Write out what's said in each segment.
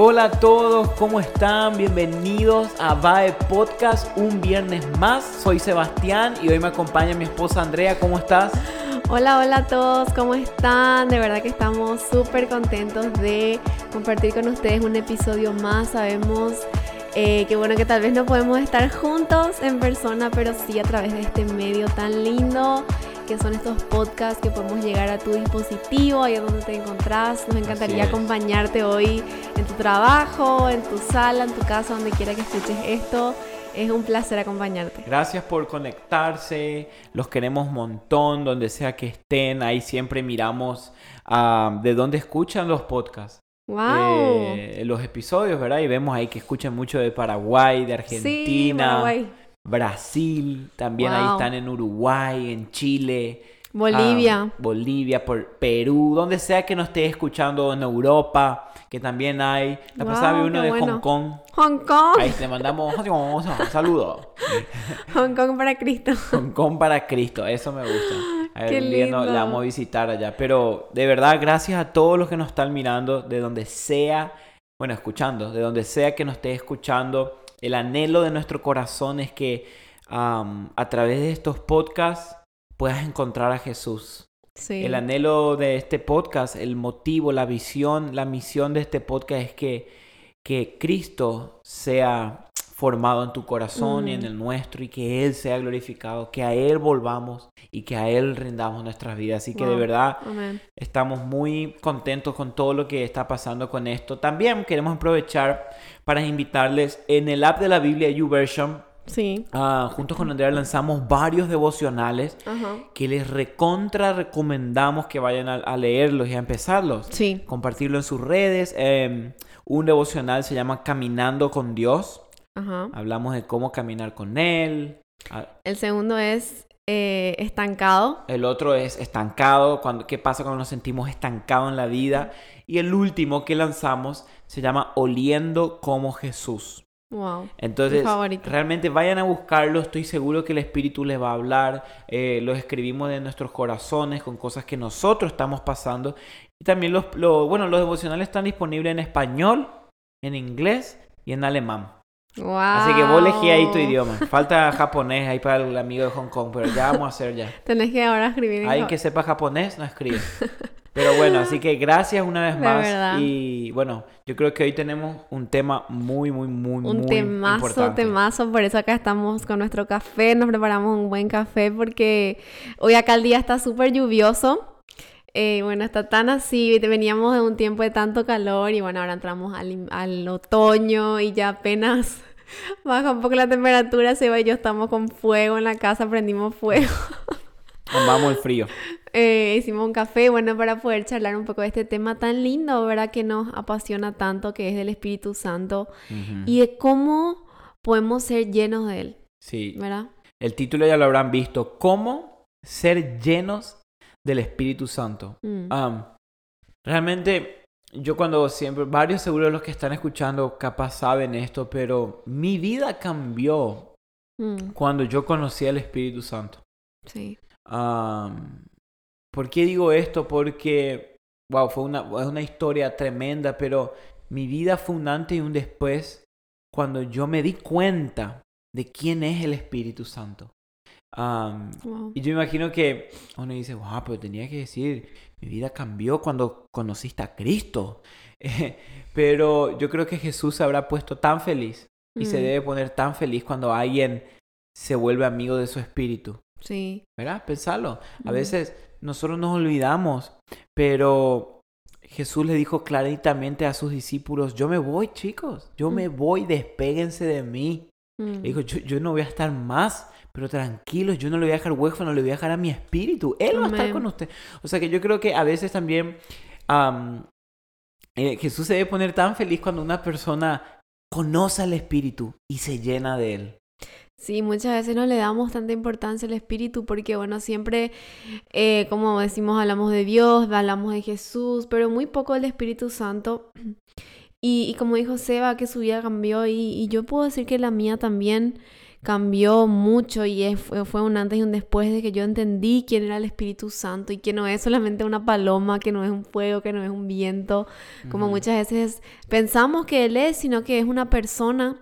Hola a todos, ¿cómo están? Bienvenidos a VAE Podcast, un viernes más. Soy Sebastián y hoy me acompaña mi esposa Andrea. ¿Cómo estás? Hola, hola a todos, ¿cómo están? De verdad que estamos súper contentos de compartir con ustedes un episodio más. Sabemos eh, que bueno que tal vez no podemos estar juntos en persona, pero sí a través de este medio tan lindo que son estos podcasts que podemos llegar a tu dispositivo, ahí donde te encontrás. Nos encantaría acompañarte hoy en tu trabajo, en tu sala, en tu casa, donde quiera que escuches esto. Es un placer acompañarte. Gracias por conectarse. Los queremos un montón, donde sea que estén. Ahí siempre miramos ah, de dónde escuchan los podcasts. Wow. Eh, los episodios, ¿verdad? Y vemos ahí que escuchan mucho de Paraguay, de Argentina. Brasil, también ahí están en Uruguay, en Chile. Bolivia. Ah, Bolivia, por Perú, donde sea que nos esté escuchando en Europa, que también hay. La pasada vi uno de Hong Kong. Hong Kong. Ahí le mandamos un saludo. Hong Kong para Cristo. Hong Kong para Cristo, eso me gusta. A ver, lindo. la vamos a visitar allá. Pero de verdad, gracias a todos los que nos están mirando, de donde sea, bueno, escuchando, de donde sea que nos esté escuchando el anhelo de nuestro corazón es que a través de estos podcasts puedas encontrar a Jesús. El anhelo de este podcast, el motivo, la visión, la misión de este podcast es que, que Cristo sea formado en tu corazón y en mm. el nuestro y que Él sea glorificado, que a Él volvamos y que a Él rendamos nuestras vidas. Así que de verdad estamos muy contentos con todo lo que está pasando con esto. También queremos aprovechar para invitarles en el app de la Biblia YouVersion. Sí. Uh, juntos con Andrea lanzamos varios devocionales que les recontra recomendamos que vayan a, leerlos y a empezarlos. Sí. Compartirlo en sus redes. Em, un devocional se llama Caminando con Dios. Hablamos de cómo caminar con Él. Ah. El segundo es eh, estancado. El otro es estancado, cuando, qué pasa cuando nos sentimos estancados en la vida. Y el último que lanzamos se llama Oliendo como Jesús. Wow. Entonces, realmente vayan a buscarlo. Estoy seguro que el Espíritu les va a hablar. Eh, los escribimos de nuestros corazones con cosas que nosotros estamos pasando. Y también los, bueno, los devocionales están disponibles en español, en inglés y en alemán. Así que vos elegí ahí tu idioma. Falta japonés ahí para el amigo de Hong Kong, pero ya vamos a hacer ya. Tenés que ahora escribir. Alguien que sepa japonés no escribe. Pero bueno, así que gracias una vez más. Y bueno, yo creo que hoy tenemos un tema muy, muy, muy, un muy temazo, importante. temazo. Por eso acá estamos con nuestro café. Nos preparamos un buen café porque hoy acá el día está súper lluvioso. Eh, bueno, está tan así, veníamos de un tiempo de tanto calor y bueno, ahora entramos al, al otoño y ya apenas baja un poco la temperatura, Seba y yo estamos con fuego en la casa, prendimos fuego. Vamos el frío. Eh, hicimos un café, bueno, para poder charlar un poco de este tema tan lindo, ¿verdad? Que nos apasiona tanto, que es del Espíritu Santo y de cómo podemos ser llenos de Él. Sí. ¿Verdad? El título ya lo habrán visto, ¿cómo ser llenos del Espíritu Santo? Mm. realmente yo cuando siempre, varios seguro de los que están escuchando capaz saben esto, pero mi vida cambió mm. cuando yo conocí al Espíritu Santo. Sí. ¿Por qué digo esto? Porque, wow, fue una, una historia tremenda, pero mi vida fue un antes y un después cuando yo me di cuenta de quién es el Espíritu Santo. Y yo imagino que uno dice, wow, pero tenía que decir, mi vida cambió cuando conociste a Cristo. pero yo creo que Jesús se habrá puesto tan feliz y se mm. debe poner tan feliz cuando alguien se vuelve amigo de su espíritu. Sí. ¿Verdad? Pensarlo. A veces nosotros nos olvidamos, pero Jesús le dijo claramente a sus discípulos, yo me voy chicos, yo me voy, despéguense de mí. Le dijo, yo, yo no voy a estar más pero tranquilos, yo no le voy a dejar huérfano, le voy a dejar a mi espíritu. Él va a estar con usted. O sea que yo creo que a veces también eh, Jesús se debe poner tan feliz cuando una persona conoce al espíritu y se llena de él. Sí, muchas veces no le damos tanta importancia al Espíritu porque, bueno, siempre, eh, como decimos, hablamos de Dios, hablamos de Jesús, pero muy poco del Espíritu Santo. Y, como dijo Seba, que su vida cambió y, y, yo puedo decir que la mía también cambió mucho y fue, un antes y un después de que yo entendí quién era el Espíritu Santo y que no es solamente una paloma, que no es un fuego, que no es un viento, como muchas veces pensamos que Él es, sino que es una persona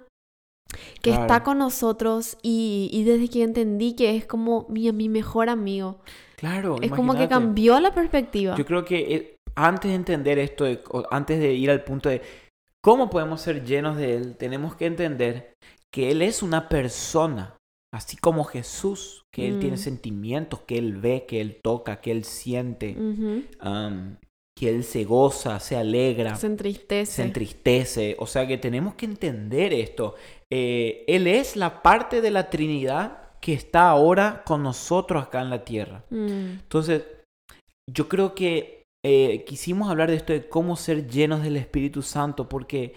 que está con nosotros y, desde que entendí que es como mi, mi mejor amigo. Claro. Es como que cambió la perspectiva. Yo creo que eh, antes de entender esto, antes de ir al punto de cómo podemos ser llenos de Él, tenemos que entender que Él es una persona, así como Jesús, que Él tiene mm. sentimientos, que Él ve, que Él toca, que Él siente, que Él se goza, se alegra. Se entristece. Se entristece. O sea que tenemos que entender esto. Eh, él es la parte de la Trinidad que está ahora con nosotros acá en la tierra. Mm. Entonces, yo creo que eh, quisimos hablar de esto de cómo ser llenos del Espíritu Santo, porque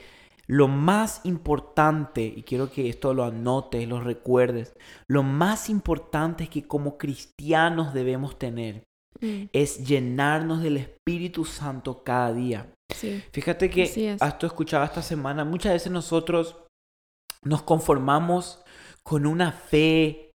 lo más importante, y quiero que esto lo anotes, lo recuerdes, lo más importante es que como cristianos debemos tener mm. es llenarnos del Espíritu Santo cada día. Fíjate que esto escuchaba esta semana, muchas veces nosotros nos conformamos con una fe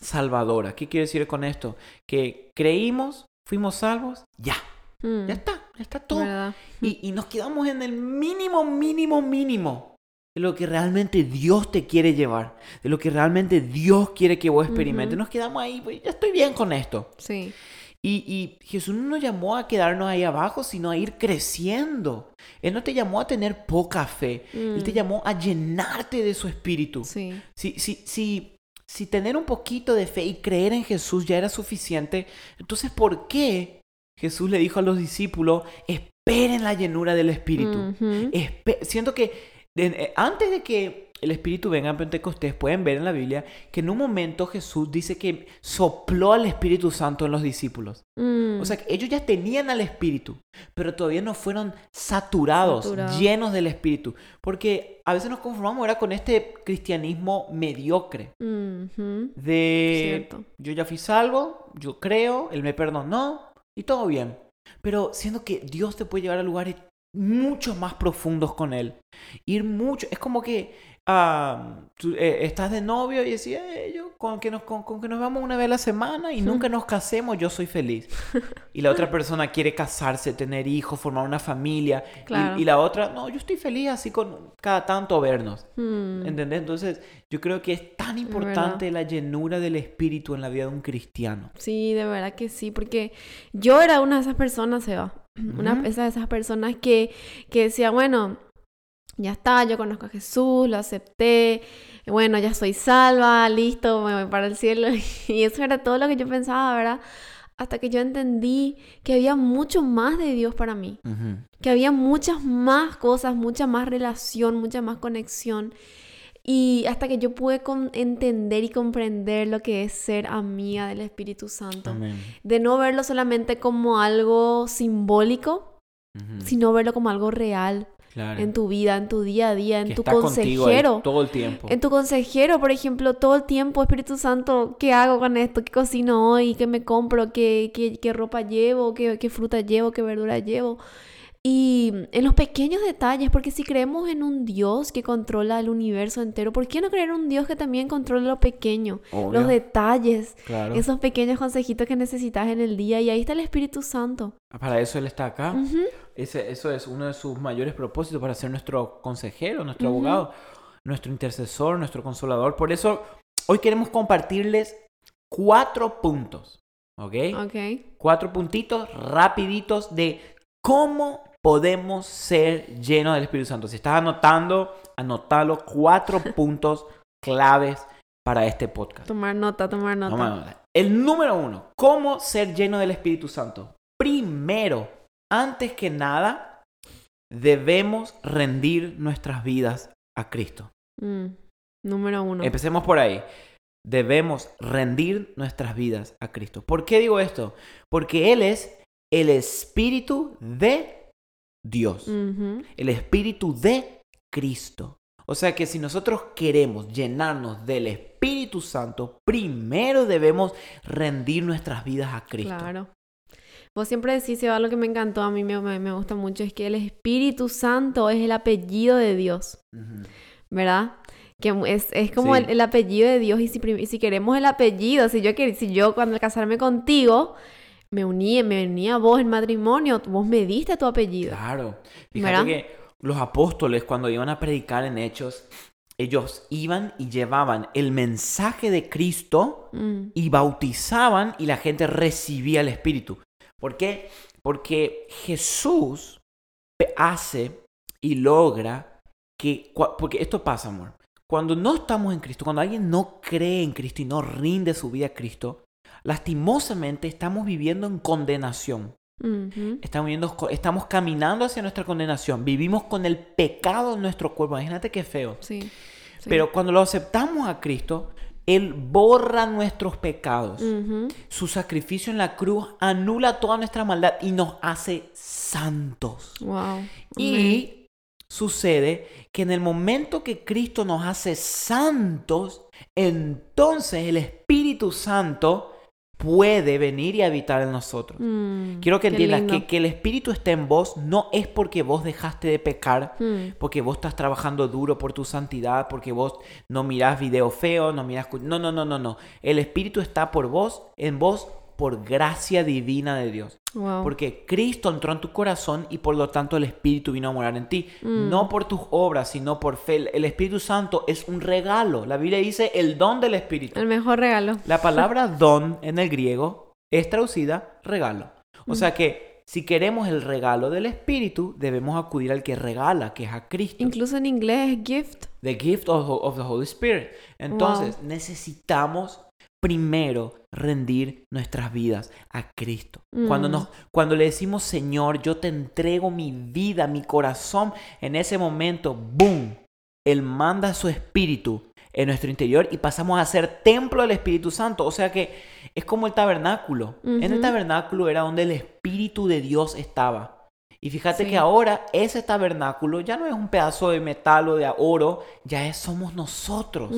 salvadora. ¿Qué quiere decir con esto? Que creímos, fuimos salvos, ya. Mm. Ya está, está todo. Y, nos quedamos en el mínimo, mínimo, mínimo de lo que realmente Dios te quiere llevar, de lo que realmente Dios quiere que vos experimentes. Nos quedamos ahí, pues ya estoy bien con esto. Sí. Y, Jesús no nos llamó a quedarnos ahí abajo, sino a ir creciendo. Él no te llamó a tener poca fe. Él te mm. llamó a llenarte de su espíritu. Sí. Si, si, si, si tener un poquito de fe y creer en Jesús ya era suficiente, entonces ¿por qué Jesús le dijo a los discípulos, esperen la llenura del espíritu? Siento que eh, antes de que el Espíritu venga en Pentecostés, pueden ver en la Biblia que en un momento Jesús dice que sopló al Espíritu Santo en los discípulos. Mm. O sea, que ellos ya tenían al Espíritu, pero todavía no fueron saturados, llenos del Espíritu. Porque a veces nos conformamos ahora con este cristianismo mediocre. De yo ya fui salvo, yo creo, Él me perdonó y todo bien. Pero siendo que Dios te puede llevar a lugares mucho más profundos con Él. Ir mucho, es como que eh, estás de novio y decís, eh, yo con que, nos, con, que nos vamos una vez a la semana y nunca nos casemos, yo soy feliz. y la otra persona quiere casarse, tener hijos, formar una familia. Y, la otra, no, yo estoy feliz así con cada tanto vernos. Hmm. ¿Entendés? Entonces, yo creo que es tan importante la llenura del espíritu en la vida de un cristiano. Sí, de verdad que sí, porque yo era una de esas personas, Seba. Una de esas personas que, que decía, bueno, ya está, yo conozco a Jesús, lo acepté, bueno, ya soy salva, listo, me voy para el cielo. Y eso era todo lo que yo pensaba, ¿verdad? Hasta que yo entendí que había mucho más de Dios para mí, que había muchas más cosas, mucha más relación, mucha más conexión. Y hasta que yo pude entender y comprender lo que es ser amiga del Espíritu Santo. De no verlo solamente como algo simbólico, sino verlo como algo real, en tu vida, en tu día a día, en tu consejero. todo el tiempo. En tu consejero, por ejemplo, todo el tiempo, Espíritu Santo, ¿qué hago con esto? ¿Qué cocino hoy? ¿Qué me compro? ¿Qué, qué, qué ropa llevo? ¿Qué, ¿Qué fruta llevo? ¿Qué verdura llevo? Y en los pequeños detalles, porque si creemos en un Dios que controla el universo entero, ¿por qué no creer en un Dios que también controla lo pequeño? Los detalles, esos pequeños consejitos que necesitas en el día. Y ahí está el Espíritu Santo. Ah, para eso Él está acá. Ese, eso es uno de sus mayores propósitos, para ser nuestro consejero, nuestro abogado, nuestro intercesor, nuestro consolador. Por eso hoy queremos compartirles cuatro puntos. ¿Ok? Ok. Cuatro puntitos rapiditos de cómo podemos ser llenos del Espíritu Santo. Si estás anotando, anotalo cuatro puntos claves para este podcast. Tomar nota, tomar nota. El número uno, ¿cómo ser lleno del Espíritu Santo? Primero, antes que nada, debemos rendir nuestras vidas a Cristo. Mm, número uno. Empecemos por ahí. Debemos rendir nuestras vidas a Cristo. ¿Por qué digo esto? Porque Él es el Espíritu de Dios, el Espíritu de Cristo. O sea que si nosotros queremos llenarnos del Espíritu Santo, primero debemos rendir nuestras vidas a Cristo. Claro. Vos siempre decís, algo que me encantó, a mí me, me, gusta mucho, es que el Espíritu Santo es el apellido de Dios, ¿verdad? que es, es como el, apellido de Dios y si, si queremos el apellido, si yo, si yo cuando casarme contigo me uní, me uní a vos en matrimonio, vos me diste tu apellido. Claro. Fíjate que los apóstoles cuando iban a predicar en Hechos, ellos iban y llevaban el mensaje de Cristo mm. y bautizaban y la gente recibía el Espíritu. ¿Por qué? Porque Jesús hace y logra que, porque esto pasa, amor, cuando no estamos en Cristo, cuando alguien no cree en Cristo y no rinde su vida a Cristo, lastimosamente estamos viviendo en condenación. estamos, viviendo, estamos caminando hacia nuestra condenación. Vivimos con el pecado en nuestro cuerpo. Imagínate qué feo. Sí, Pero cuando lo aceptamos a Cristo, Él borra nuestros pecados. Su sacrificio en la cruz anula toda nuestra maldad y nos hace santos. Wow. Y sucede que en el momento que Cristo nos hace santos, entonces el Espíritu Santo puede venir y habitar en nosotros. Mm, Quiero que entiendas que, que, el Espíritu esté en vos no es porque vos dejaste de pecar, mm. porque vos estás trabajando duro por tu santidad, porque vos no mirás video feo, no mirás... No, no, no, no, no. El Espíritu está por vos, en vos, por gracia divina de Dios. Porque Cristo entró en tu corazón y por lo tanto el Espíritu vino a morar en ti. Mm. No por tus obras, sino por fe. El Espíritu Santo es un regalo. La Biblia dice el don del Espíritu. El mejor regalo. La palabra don en el griego es traducida regalo. O mm. sea que si queremos el regalo del Espíritu, debemos acudir al que regala, que es a Cristo. Incluso en inglés es gift. The gift of, the Holy Spirit. Entonces, necesitamos primero rendir nuestras vidas a Cristo. Cuando, mm. nos, cuando le decimos, Señor, yo te entrego mi vida, mi corazón, en ese momento, ¡boom! Él manda su espíritu en nuestro interior y pasamos a ser templo del Espíritu Santo. O sea que es como el tabernáculo. En el tabernáculo era donde el Espíritu de Dios estaba. Y fíjate que ahora ese tabernáculo ya no es un pedazo de metal o de oro, ya es, somos nosotros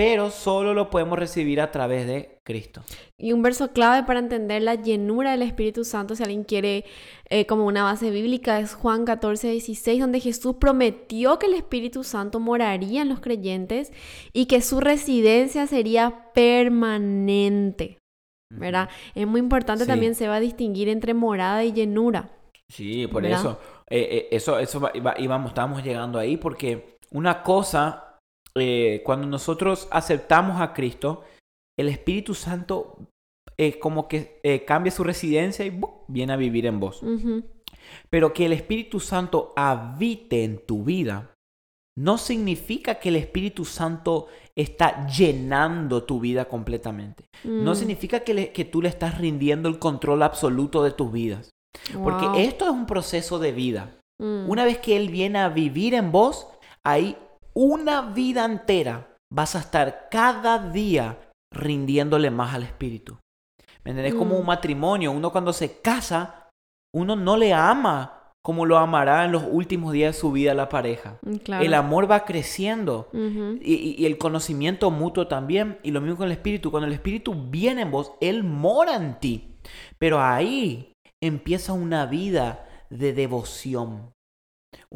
pero solo lo podemos recibir a través de Cristo. Y un verso clave para entender la llenura del Espíritu Santo, si alguien quiere eh, como una base bíblica, es Juan 14, 16, donde Jesús prometió que el Espíritu Santo moraría en los creyentes y que su residencia sería permanente. ¿Verdad? Es muy importante también se va a distinguir entre morada y llenura. Sí, por eso. Eh, eh, eso, eso íbamos, estábamos llegando ahí porque una cosa eh, cuando nosotros aceptamos a Cristo, el Espíritu Santo es como que eh, cambia su residencia y viene a vivir en vos. Pero que el Espíritu Santo habite en tu vida no significa que el Espíritu Santo está llenando tu vida completamente. No mm. significa que, que, tú le estás rindiendo el control absoluto de tus vidas. Porque esto es un proceso de vida. Mm. Una vez que Él viene a vivir en vos, ahí una vida entera vas a estar cada día rindiéndole más al Espíritu. ¿Me entendés? Como un mm. matrimonio. Uno cuando se casa, uno no le ama como lo amará en los últimos días de su vida la pareja. Mm, el amor va creciendo y, el conocimiento mutuo también. Y lo mismo con el Espíritu. Cuando el Espíritu viene en vos, Él mora en ti. Pero ahí empieza una vida de devoción.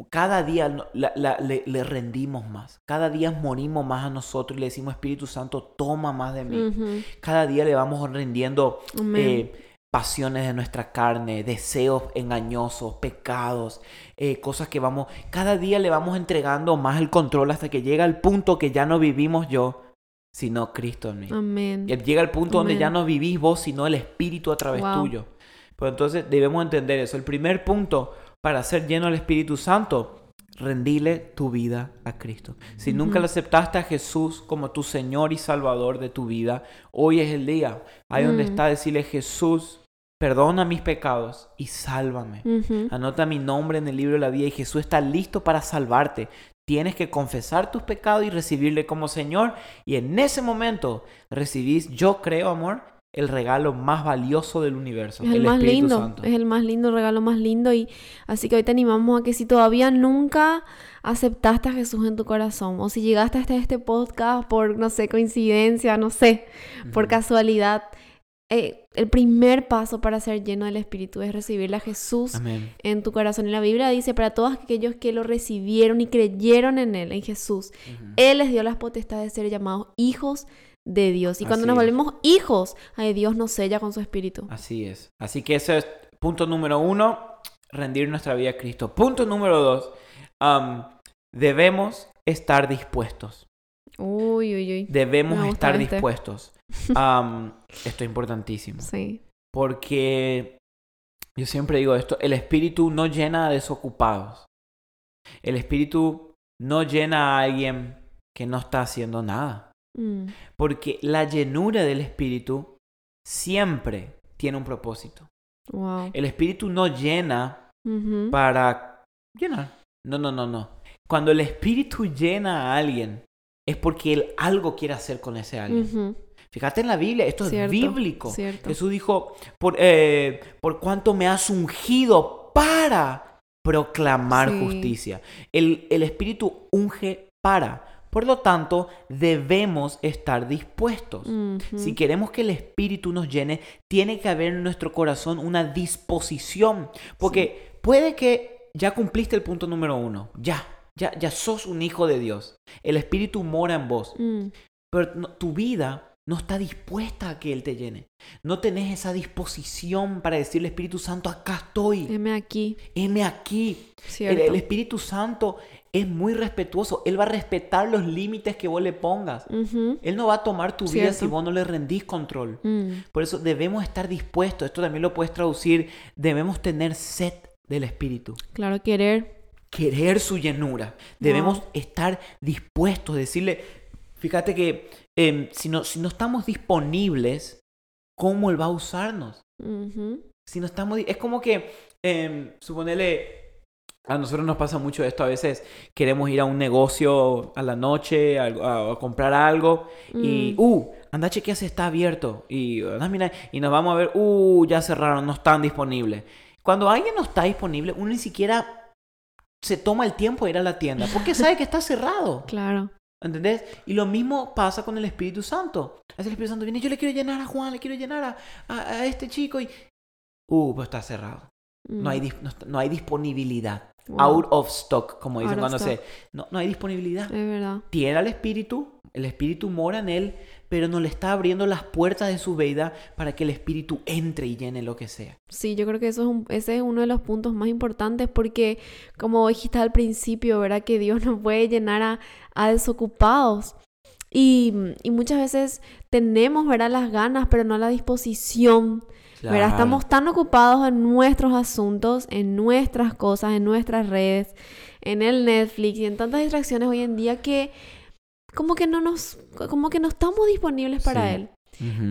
Cada día le, rendimos más. Cada día morimos más a nosotros y le decimos, Espíritu Santo, toma más de mí. Cada día le vamos rendiendo eh, pasiones de nuestra carne, deseos engañosos, pecados, eh, cosas que vamos... Cada día le vamos entregando más el control hasta que llega el punto que ya no vivimos yo, sino Cristo en mí. Amén. Y llega el punto donde ya no vivís vos, sino el Espíritu a través tuyo. Pues entonces debemos entender eso. El primer punto para ser lleno del Espíritu Santo, rendile tu vida a Cristo. Si nunca le aceptaste a Jesús como tu Señor y Salvador de tu vida, hoy es el día. Ahí donde mm. está, decirle Jesús, perdona mis pecados y sálvame. Anota mi nombre en el libro de la vida y Jesús está listo para salvarte. Tienes que confesar tus pecados y recibirle como Señor. Y en ese momento recibís, yo creo, amor, el regalo más valioso del universo. Es el, más lindo, es el más lindo, el regalo más lindo. Y así que hoy te animamos a que si todavía nunca aceptaste a Jesús en tu corazón, o si llegaste hasta este podcast por, no sé, coincidencia, no sé, por casualidad, eh, el primer paso para ser lleno del Espíritu es recibirle a Jesús en tu corazón. Y la Biblia dice, para todos aquellos que lo recibieron y creyeron en Él, en Jesús, Él les dio las potestades de ser llamados hijos de Dios. Y cuando nos volvemos hijos, ay, Dios nos sella con su Espíritu. Así es. Así que ese es punto número uno, rendir nuestra vida a Cristo. Punto número dos, debemos estar dispuestos. Uy, uy, uy. Debemos estar este. dispuestos. esto es importantísimo. Sí. Porque yo siempre digo esto, el espíritu no llena a desocupados. El espíritu no llena a alguien que no está haciendo nada. Mm. Porque la llenura del espíritu siempre tiene un propósito. Wow. El espíritu no llena para llenar. No, no, no, no. Cuando el espíritu llena a alguien, es porque él algo quiere hacer con ese alguien. Fíjate en la Biblia, esto es bíblico. Jesús dijo, por, eh, por cuanto me has ungido para proclamar justicia. El, el Espíritu unge para. Por lo tanto, debemos estar dispuestos. Si queremos que el Espíritu nos llene, tiene que haber en nuestro corazón una disposición. Porque puede que ya cumpliste el punto número uno, ya, ya, ya sos un hijo de Dios. El Espíritu mora en vos. Mm. Pero tu vida no está dispuesta a que Él te llene. No tenés esa disposición para decirle Espíritu Santo, acá estoy. Heme aquí. Heme aquí. El, Espíritu Santo es muy respetuoso. Él va a respetar los límites que vos le pongas. Él no va a tomar tu vida si vos no le rendís control. Mm. Por eso debemos estar dispuestos. Esto también lo puedes traducir. Debemos tener sed del Espíritu. Claro, querer. Querer su llenura. Debemos estar dispuestos decirle, fíjate que em, si, no, si no estamos disponibles, ¿cómo Él va a usarnos? Si no estamos... Es como que, eh, suponele, a nosotros nos pasa mucho esto, a veces queremos ir a un negocio a la noche a, comprar algo y, mm. uh, anda chequea si está abierto y, mira, y nos vamos a ver, uh, ya cerraron, no están disponibles. Cuando alguien no está disponible, uno ni siquiera se toma el tiempo de ir a la tienda porque sabe que está cerrado. Claro. ¿Entendés? Y lo mismo pasa con el Espíritu Santo. El Espíritu Santo viene, yo le quiero llenar a Juan, le quiero llenar a, este chico y... Uh, pues está cerrado. No, hay, mm. no, hay disponibilidad. Out of stock, como dicen cuando se... No, no hay disponibilidad. Es verdad. Tiene al Espíritu, el Espíritu mora en él, pero no le está abriendo las puertas de su vida para que el Espíritu entre y llene lo que sea. Sí, yo creo que eso es un, ese es uno de los puntos más importantes porque, como dijiste al principio, ¿verdad? Que Dios nos puede llenar a, desocupados. Y, y, muchas veces tenemos, ¿verdad? Las ganas, pero no la disposición. ¿Verdad? Estamos tan ocupados en nuestros asuntos, en nuestras cosas, en nuestras redes, en el Netflix y en tantas distracciones hoy en día que como que no nos, como que no estamos disponibles para Él.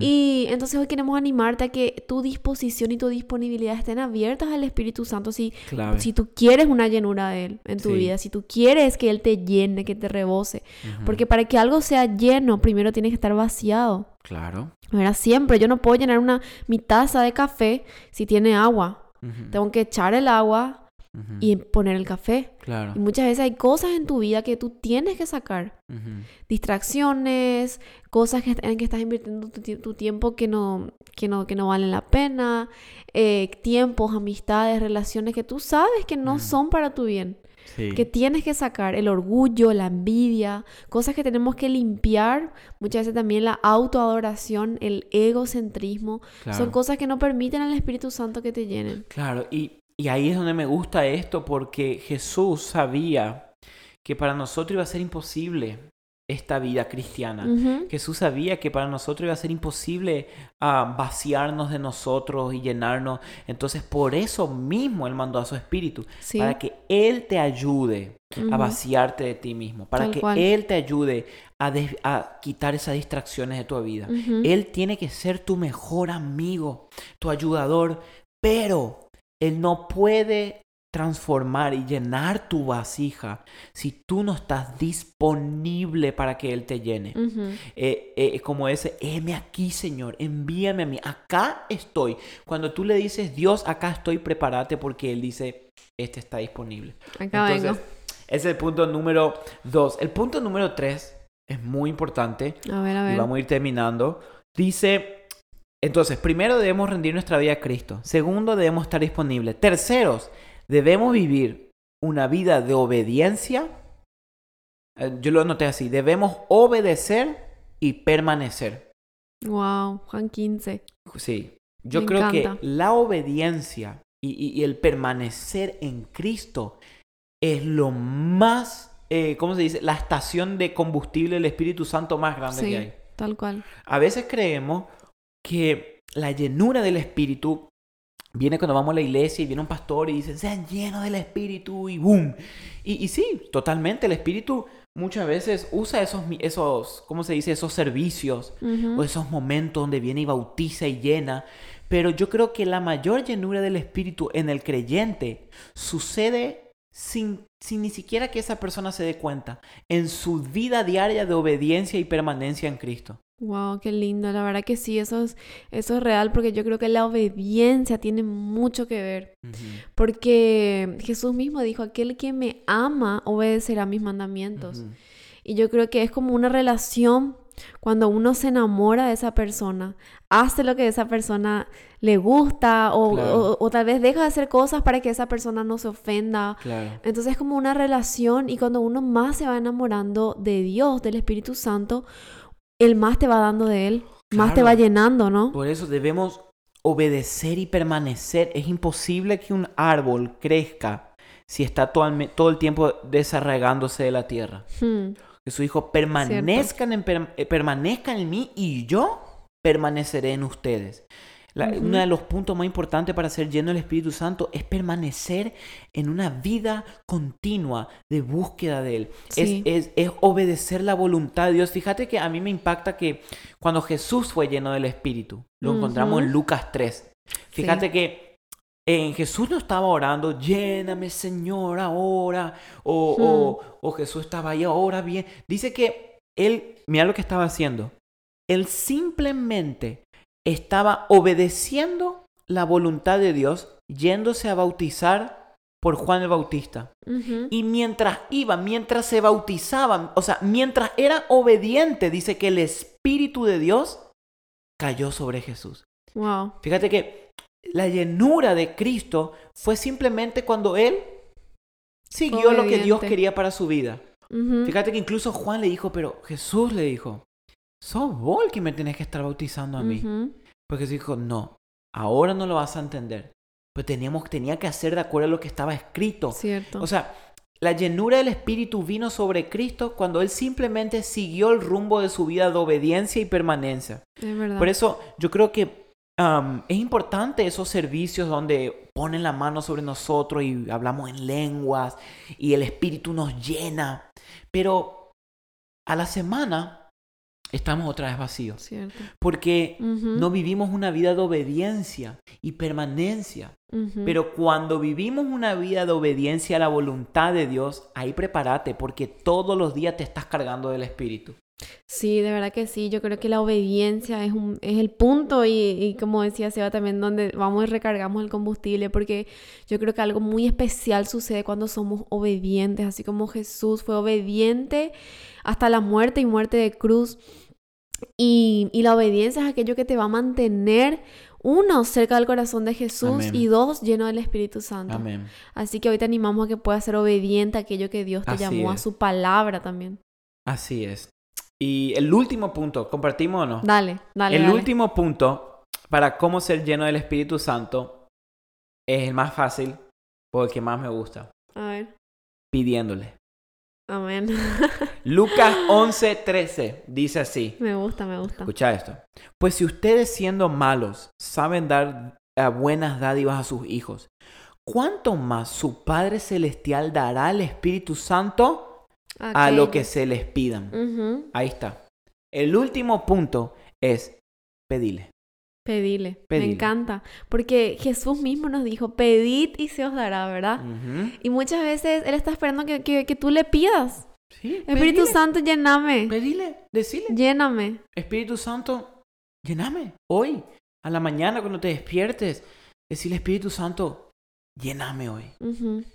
Y entonces hoy queremos animarte a que tu disposición y tu disponibilidad estén abiertas al Espíritu Santo si, si tú quieres una llenura de Él en tu vida, si tú quieres que Él te llene, que te rebose. Porque para que algo sea lleno, primero tiene que estar vaciado. Claro. Mira, siempre yo no puedo llenar una, mi taza de café si tiene agua. Tengo que echar el agua, y poner el café. Claro. Y muchas veces hay cosas en tu vida que tú tienes que sacar. Distracciones, cosas que, en que estás invirtiendo tu, tiempo que no, que, no, que no valen la pena, eh, tiempos, amistades, relaciones que tú sabes que no son para tu bien. Que tienes que sacar el orgullo, la envidia, cosas que tenemos que limpiar. Muchas veces también la autoadoración, el egocentrismo. Son cosas que no permiten al Espíritu Santo que te llenen. Claro, y y ahí es donde me gusta esto porque Jesús sabía que para nosotros iba a ser imposible esta vida cristiana. Jesús sabía que para nosotros iba a ser imposible ah, vaciarnos de nosotros y llenarnos. Entonces por eso mismo Él mandó a su Espíritu, para que Él te ayude a vaciarte de ti mismo, para que Él te ayude a, a, quitar esas distracciones de tu vida. Él tiene que ser tu mejor amigo, tu ayudador, pero él no puede transformar y llenar tu vasija si tú no estás disponible para que Él te llene. Eh, eh, como ese, heme aquí, Señor, envíame a mí, acá estoy. Cuando tú le dices, Dios, acá estoy, prepárate porque Él dice, este está disponible. Acá Entonces, es el punto número dos. El punto número tres es muy importante. A ver, a ver. Y vamos a ir terminando. Dice, Entonces, primero debemos rendir nuestra vida a Cristo. Segundo, debemos estar disponibles. Terceros, debemos vivir una vida de obediencia. Eh, yo lo anoté así. Debemos obedecer y permanecer. Wow, Juan 15. Sí. Yo creo que la obediencia y, el permanecer en Cristo es lo más, eh, ¿cómo se dice? La estación de combustible del Espíritu Santo más grande que hay. Tal cual. A veces creemos que la llenura del Espíritu viene cuando vamos a la iglesia y viene un pastor y dice, sean llenos del Espíritu y boom. Y, sí, totalmente, el Espíritu muchas veces usa esos, esos ¿cómo se dice? Esos servicios o esos momentos donde viene y bautiza y llena. Pero yo creo que la mayor llenura del Espíritu en el creyente sucede sin, sin ni siquiera que esa persona se dé cuenta, en su vida diaria de obediencia y permanencia en Cristo. Wow, qué lindo. La verdad que sí, eso es, eso es real porque yo creo que la obediencia tiene mucho que ver. Porque Jesús mismo dijo, aquel que me ama obedecerá mis mandamientos. Y yo creo que es como una relación cuando uno se enamora de esa persona, hace lo que esa persona le gusta o, tal vez deja de hacer cosas para que esa persona no se ofenda. Entonces es como una relación y cuando uno más se va enamorando de Dios, del Espíritu Santo, el más te va dando de Él, más te va llenando, ¿no? Por eso debemos obedecer y permanecer. Es imposible que un árbol crezca si está todo, el tiempo desarraigándose de la tierra. Hmm. Que su hijo permanezcan en, eh, permanezcan en mí y yo permaneceré en ustedes. Uno de los puntos más importantes para ser lleno del Espíritu Santo es permanecer en una vida continua de búsqueda de Él. Es, obedecer la voluntad de Dios. Fíjate que a mí me impacta que cuando Jesús fue lleno del Espíritu, lo encontramos en Lucas 3. Fíjate que en Jesús no estaba orando, lléname Señor ahora, o, hmm. o Jesús estaba ahí ahora bien. Dice que Él, mira lo que estaba haciendo. Él simplemente estaba obedeciendo la voluntad de Dios, yéndose a bautizar por Juan el Bautista. Y mientras iba, mientras se bautizaban, o sea, mientras era obediente, dice que el Espíritu de Dios cayó sobre Jesús. Wow. Fíjate que la llenura de Cristo fue simplemente cuando Él siguió lo que Dios quería para su vida. Fíjate que incluso Juan le dijo, pero Jesús le dijo, sos vos el que me tenés que estar bautizando a mí. Porque se dijo, no, ahora no lo vas a entender. Pero teníamos, tenía que hacer de acuerdo a lo que estaba escrito. Cierto. O sea, la llenura del Espíritu vino sobre Cristo cuando Él simplemente siguió el rumbo de su vida de obediencia y permanencia. Es verdad. Por eso yo creo que es importante esos servicios donde ponen la mano sobre nosotros y hablamos en lenguas y el Espíritu nos llena. Pero a la semana estamos otra vez vacíos. Cierto. Porque no vivimos una vida de obediencia y permanencia. Pero cuando vivimos una vida de obediencia a la voluntad de Dios, ahí prepárate porque todos los días te estás cargando del Espíritu. Sí, de verdad que sí. Yo creo que la obediencia es, un, es el punto y, y, como decía Seba también donde vamos y recargamos el combustible porque yo creo que algo muy especial sucede cuando somos obedientes, así como Jesús fue obediente hasta la muerte y muerte de cruz. Y, la obediencia es aquello que te va a mantener, uno, cerca del corazón de Jesús y dos, lleno del Espíritu Santo. Amén. Así que hoy te animamos a que puedas ser obediente a aquello que Dios te llamó, a su palabra también. Así es. Y el último punto, ¿compartimos o no? Dale, dale. El último punto para cómo ser lleno del Espíritu Santo es el más fácil, porque más me gusta. A ver. Pidiéndole. Amén. Lucas 11:13 dice así. Me gusta, me gusta. Escucha esto. Pues si ustedes siendo malos saben dar buenas dádivas a sus hijos, ¿cuánto más su Padre Celestial dará al Espíritu Santo a lo que se les pidan? Ahí está. El último punto es pedirle. Pedile. Me encanta. Porque Jesús mismo nos dijo, pedid y se os dará, ¿verdad? Y muchas veces Él está esperando que, que, tú le pidas. Sí, Espíritu Santo, lléname. Pedile, decile. Lléname. Espíritu Santo, lléname. Hoy, a la mañana, cuando te despiertes, decirle, Espíritu Santo, lléname hoy.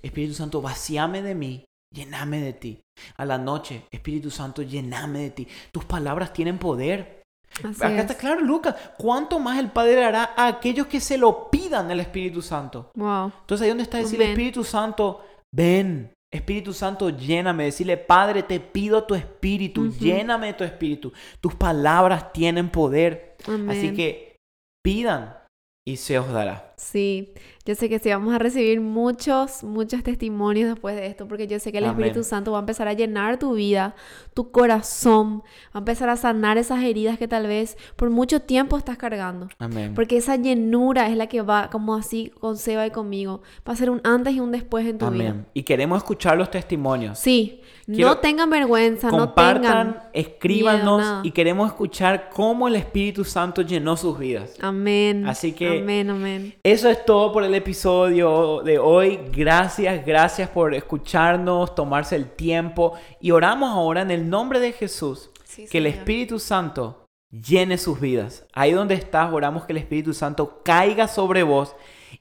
Espíritu Santo, vacíame de mí. Lléname de ti. A la noche, Espíritu Santo, lléname de ti. Tus palabras tienen poder. Acá está claro, Lucas. ¿Cuánto más el Padre hará a aquellos que se lo pidan el Espíritu Santo? Wow. Entonces ahí donde está decir Espíritu Santo, ven. Espíritu Santo, lléname. Decirle, Padre, te pido tu espíritu, lléname de tu espíritu. Tus palabras tienen poder. Así que pidan y se os dará. Sí, yo sé que sí vamos a recibir muchos, muchos testimonios después de esto, porque yo sé que el Espíritu Santo va a empezar a llenar tu vida, tu corazón, va a empezar a sanar esas heridas que tal vez por mucho tiempo estás cargando. Amén. Porque esa llenura es la que va, como así con Seba y conmigo, va a ser un antes y un después en tu Amén. vida. Y queremos escuchar los testimonios. Sí, no tengan vergüenza, no tengan escríbanos y queremos escuchar cómo el Espíritu Santo llenó sus vidas. Amén. Así que amén, amén. Eso es todo por el episodio de hoy. Gracias, gracias por escucharnos, tomarse el tiempo y oramos ahora en el nombre de Jesús que el Espíritu Santo llene sus vidas. Ahí donde estás, oramos que el Espíritu Santo caiga sobre vos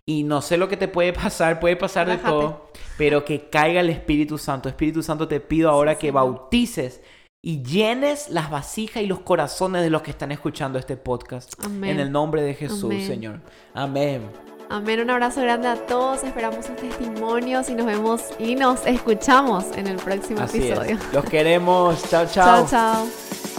y no sé lo que te puede pasar, puede pasar de todo, pero que caiga el Espíritu Santo. Espíritu Santo, te pido ahora que bautices y llenes las vasijas y los corazones de los que están escuchando este podcast. En el nombre de Jesús, Señor. Amén. Amén. Un abrazo grande a todos. Esperamos sus testimonios y nos vemos y nos escuchamos en el próximo episodio. Los queremos. Chao, chao. Chao, chao.